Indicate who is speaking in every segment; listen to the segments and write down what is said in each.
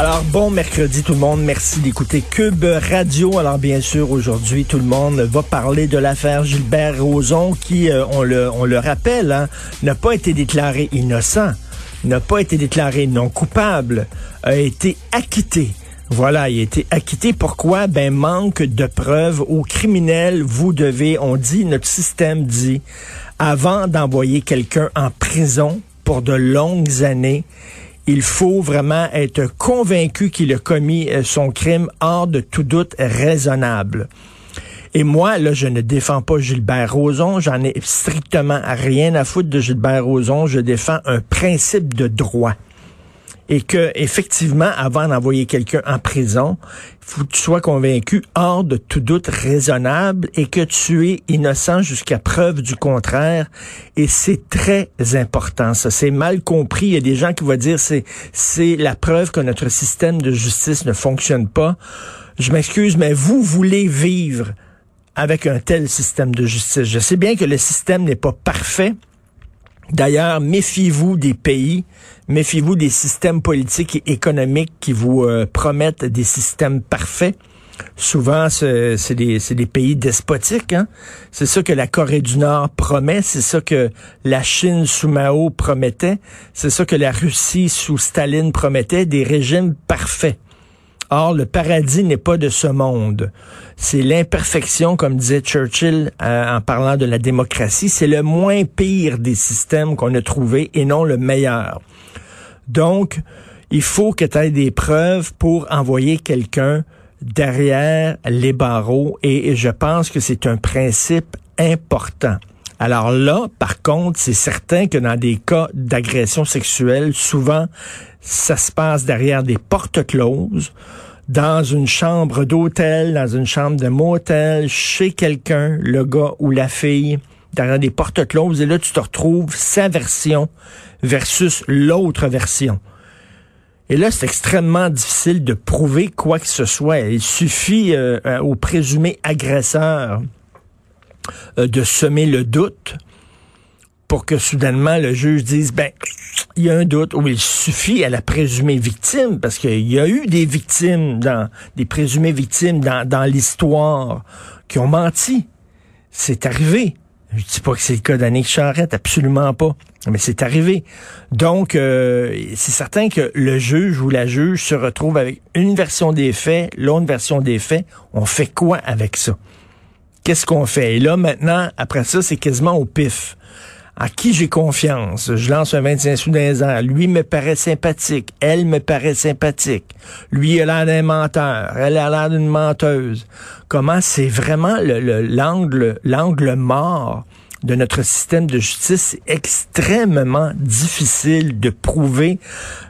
Speaker 1: Alors, bon mercredi tout le monde. Merci d'écouter Cube Radio. Alors, bien sûr, aujourd'hui, tout le monde va parler de l'affaire Gilbert Rozon qui, euh, on, le, on le rappelle, hein, n'a pas été déclaré innocent, n'a pas été déclaré non coupable, a été acquitté. Voilà, il a été acquitté. Pourquoi? Ben, manque de preuves. Aux criminels, vous devez, on dit, notre système dit, avant d'envoyer quelqu'un en prison pour de longues années, il faut vraiment être convaincu qu'il a commis euh, son crime hors de tout doute raisonnable. Et moi, là, je ne défends pas Gilbert Rozon. J'en ai strictement rien à foutre de Gilbert Rozon. Je défends un principe de droit et que effectivement, avant d'envoyer quelqu'un en prison, faut que tu sois convaincu hors de tout doute raisonnable et que tu es innocent jusqu'à preuve du contraire. Et c'est très important. Ça, c'est mal compris. Il y a des gens qui vont dire c'est c'est la preuve que notre système de justice ne fonctionne pas. Je m'excuse, mais vous voulez vivre avec un tel système de justice. Je sais bien que le système n'est pas parfait. D'ailleurs, méfiez-vous des pays, méfiez-vous des systèmes politiques et économiques qui vous euh, promettent des systèmes parfaits. Souvent, c'est des, des, pays despotiques. Hein? C'est ça que la Corée du Nord promet, c'est ça que la Chine sous Mao promettait, c'est ça que la Russie sous Staline promettait, des régimes parfaits. Or, le paradis n'est pas de ce monde. C'est l'imperfection, comme disait Churchill euh, en parlant de la démocratie. C'est le moins pire des systèmes qu'on a trouvé et non le meilleur. Donc, il faut que tu aies des preuves pour envoyer quelqu'un derrière les barreaux et je pense que c'est un principe important. Alors là, par contre, c'est certain que dans des cas d'agression sexuelle, souvent, ça se passe derrière des portes closes, dans une chambre d'hôtel, dans une chambre de motel, chez quelqu'un, le gars ou la fille, derrière des portes closes, et là, tu te retrouves sa version versus l'autre version. Et là, c'est extrêmement difficile de prouver quoi que ce soit. Il suffit euh, euh, au présumé agresseur euh, de semer le doute pour que soudainement le juge dise, ben, il y a un doute, ou il suffit à la présumée victime, parce qu'il y a eu des victimes, dans, des présumées victimes dans, dans l'histoire qui ont menti. C'est arrivé. Je dis pas que c'est le cas d'Annick Charrette, absolument pas. Mais c'est arrivé. Donc, euh, c'est certain que le juge ou la juge se retrouve avec une version des faits, l'autre version des faits. On fait quoi avec ça? Qu'est-ce qu'on fait? Et là, maintenant, après ça, c'est quasiment au pif à qui j'ai confiance? Je lance un 25 sous d'un ans. Lui me paraît sympathique. Elle me paraît sympathique. Lui a l'air d'un menteur. Elle a l'air d'une menteuse. Comment c'est vraiment l'angle, l'angle mort de notre système de justice, extrêmement difficile de prouver.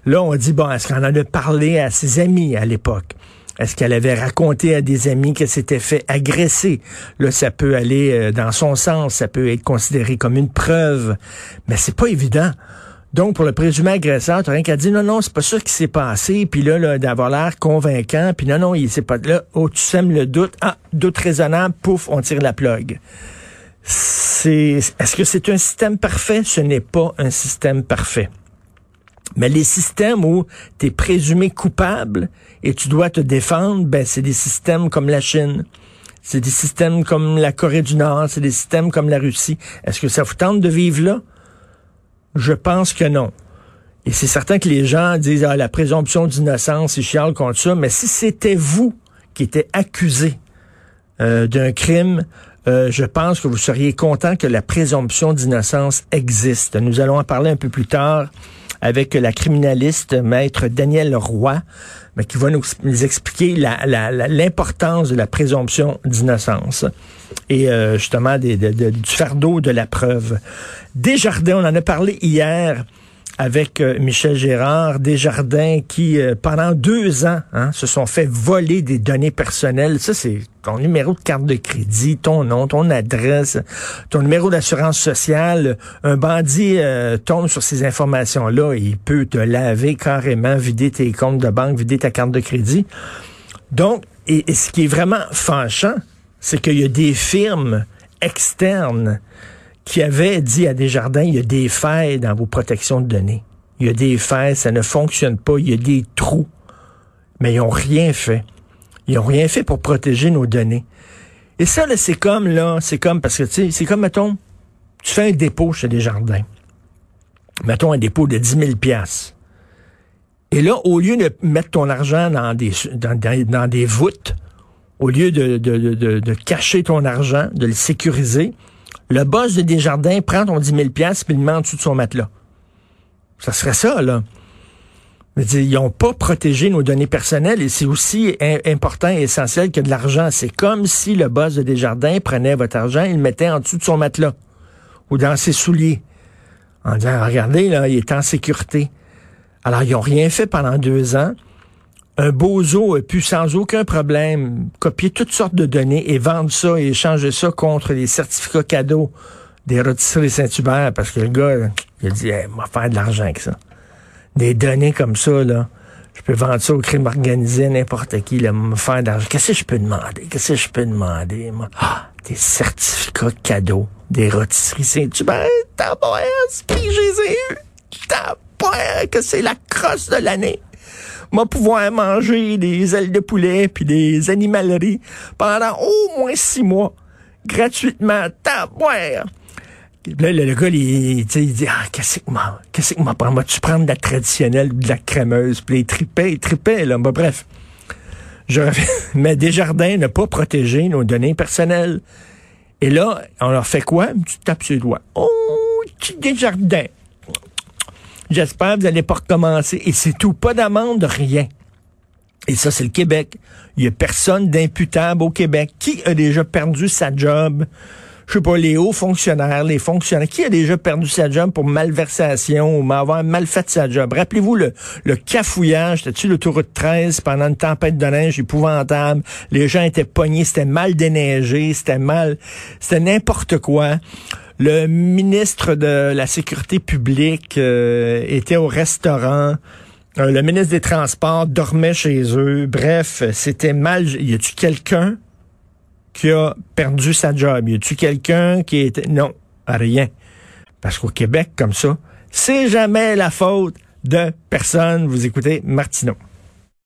Speaker 1: Là, on dit, bon, est-ce qu'on en a parlé à ses amis à l'époque? Est-ce qu'elle avait raconté à des amis qu'elle s'était fait agresser? Là, ça peut aller euh, dans son sens, ça peut être considéré comme une preuve, mais c'est pas évident. Donc, pour le présumé agresseur, t'as rien qu'à dire, non, non, c'est pas ça qui s'est passé, puis là, là d'avoir l'air convaincant, puis non, non, il s'est pas... Là, oh, tu sèmes le doute, ah, doute raisonnable, pouf, on tire la plug. Est-ce que c'est un système parfait? Ce n'est pas un système parfait. Mais les systèmes où tu es présumé coupable et tu dois te défendre, ben c'est des systèmes comme la Chine. C'est des systèmes comme la Corée du Nord, c'est des systèmes comme la Russie. Est-ce que ça vous tente de vivre là? Je pense que non. Et c'est certain que les gens disent ah, la présomption d'innocence, ils chialent contre ça, mais si c'était vous qui étiez accusé euh, d'un crime, euh, je pense que vous seriez content que la présomption d'innocence existe. Nous allons en parler un peu plus tard avec la criminaliste maître Daniel Roy, mais qui va nous, expliquer l'importance de la présomption d'innocence et euh, justement des, du fardeau de la preuve. Desjardins, on en a parlé hier avec euh, Michel Gérard, Desjardins qui, euh, pendant deux ans, hein, se sont fait voler des données personnelles. Ça, c'est ton numéro de carte de crédit, ton nom, ton adresse, ton numéro d'assurance sociale. Un bandit euh, tombe sur ces informations-là et il peut te laver carrément, vider tes comptes de banque, vider ta carte de crédit. Donc, et, et ce qui est vraiment fâchant, c'est qu'il y a des firmes externes qui avait dit à Desjardins, il y a des failles dans vos protections de données. Il y a des failles, ça ne fonctionne pas, il y a des trous. Mais ils n'ont rien fait. Ils n'ont rien fait pour protéger nos données. Et ça, là, c'est comme, là, c'est comme, parce que, tu sais, c'est comme, mettons, tu fais un dépôt chez Desjardins. Mettons un dépôt de 10 000 piastres. Et là, au lieu de mettre ton argent dans des, dans, des voûtes, au lieu de, de, de, de, cacher ton argent, de le sécuriser, le boss de Desjardins prend ton 10 000 pièces puis le met en dessous de son matelas. Ça serait ça, là. ils n'ont pas protégé nos données personnelles et c'est aussi important et essentiel que de l'argent. C'est comme si le boss de Desjardins prenait votre argent et le mettait en dessous de son matelas ou dans ses souliers en disant, regardez, là, il est en sécurité. Alors, ils n'ont rien fait pendant deux ans un bozo a pu sans aucun problème copier toutes sortes de données et vendre ça et échanger ça contre des certificats cadeaux des rôtisseries Saint-Hubert parce que le gars, il dit, hey, va faire de l'argent avec ça. Des données comme ça, là. Je peux vendre ça au crime organisé, n'importe qui, là, me faire d'argent. Qu'est-ce que je peux demander? Qu'est-ce que je peux demander, moi? Ah, des certificats cadeaux des rôtisseries Saint-Hubert. T'as pas qui j'ai eu. T'as pas que c'est la crosse de l'année moi pouvoir manger des ailes de poulet puis des animaleries pendant au moins six mois gratuitement. Tabouère! Là, le, gars, il, il, dit, ah, qu'est-ce que moi, qu'est-ce que moi tu prends de la traditionnelle, de la crémeuse, puis il tripait, il tripait, là. Bah, bref. Je reviens. Mais Desjardins n'a pas protégé nos données personnelles. Et là, on leur fait quoi? Tu tapes sur le doigt. Oh, Desjardins. J'espère que vous n'allez pas recommencer. Et c'est tout. Pas d'amende, rien. Et ça, c'est le Québec. Il y a personne d'imputable au Québec. Qui a déjà perdu sa job? Je sais pas, les hauts fonctionnaires, les fonctionnaires. Qui a déjà perdu sa job pour malversation ou avoir mal fait sa job? Rappelez-vous le, le cafouillage, c'était-tu l'autoroute 13 pendant une tempête de neige épouvantable? Les gens étaient pognés, c'était mal déneigé, c'était mal, c'était n'importe quoi. Le ministre de la Sécurité publique euh, était au restaurant. Euh, le ministre des Transports dormait chez eux. Bref, c'était mal. Y a-tu quelqu'un qui a perdu sa job? Y a-tu quelqu'un qui était... Non, rien. Parce qu'au Québec, comme ça, c'est jamais la faute de personne. Vous écoutez Martineau.